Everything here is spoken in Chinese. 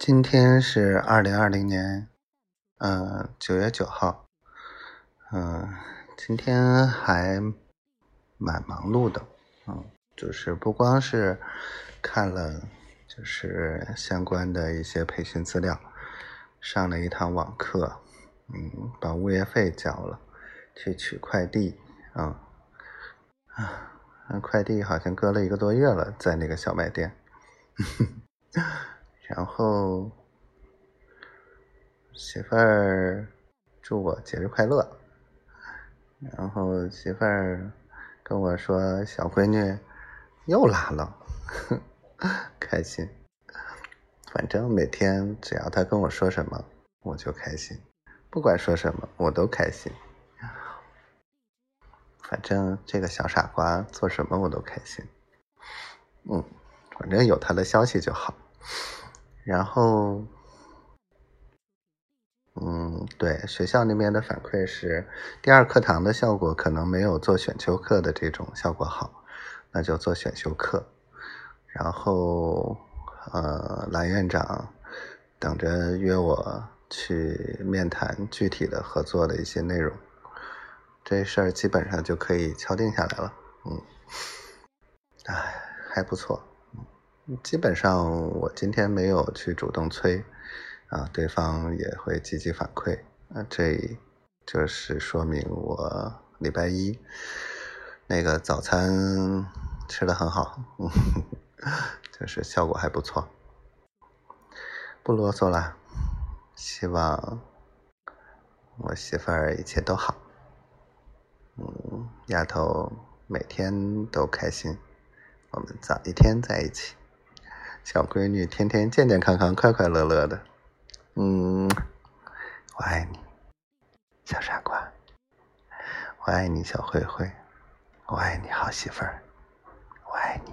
今天是二零二零年，嗯，九月九号，嗯，今天还蛮忙碌的，嗯，就是不光是看了，就是相关的一些培训资料，上了一堂网课，嗯，把物业费交了，去取快递，嗯，啊，快递好像搁了一个多月了，在那个小卖店。然后媳妇儿祝我节日快乐，然后媳妇儿跟我说小闺女又拉了，开心。反正每天只要她跟我说什么，我就开心，不管说什么我都开心。反正这个小傻瓜做什么我都开心。嗯，反正有他的消息就好。然后，嗯，对，学校那边的反馈是，第二课堂的效果可能没有做选修课的这种效果好，那就做选修课。然后，呃，蓝院长等着约我去面谈具体的合作的一些内容，这事儿基本上就可以敲定下来了。嗯，哎，还不错。基本上我今天没有去主动催，啊，对方也会积极反馈，啊，这就是说明我礼拜一那个早餐吃的很好，就是效果还不错。不啰嗦了，希望我媳妇儿一切都好，嗯，丫头每天都开心，我们早一天在一起。小闺女天天健健康康、快快乐乐的，嗯，我爱你，小傻瓜，我爱你，小灰灰，我爱你好媳妇儿，我爱你。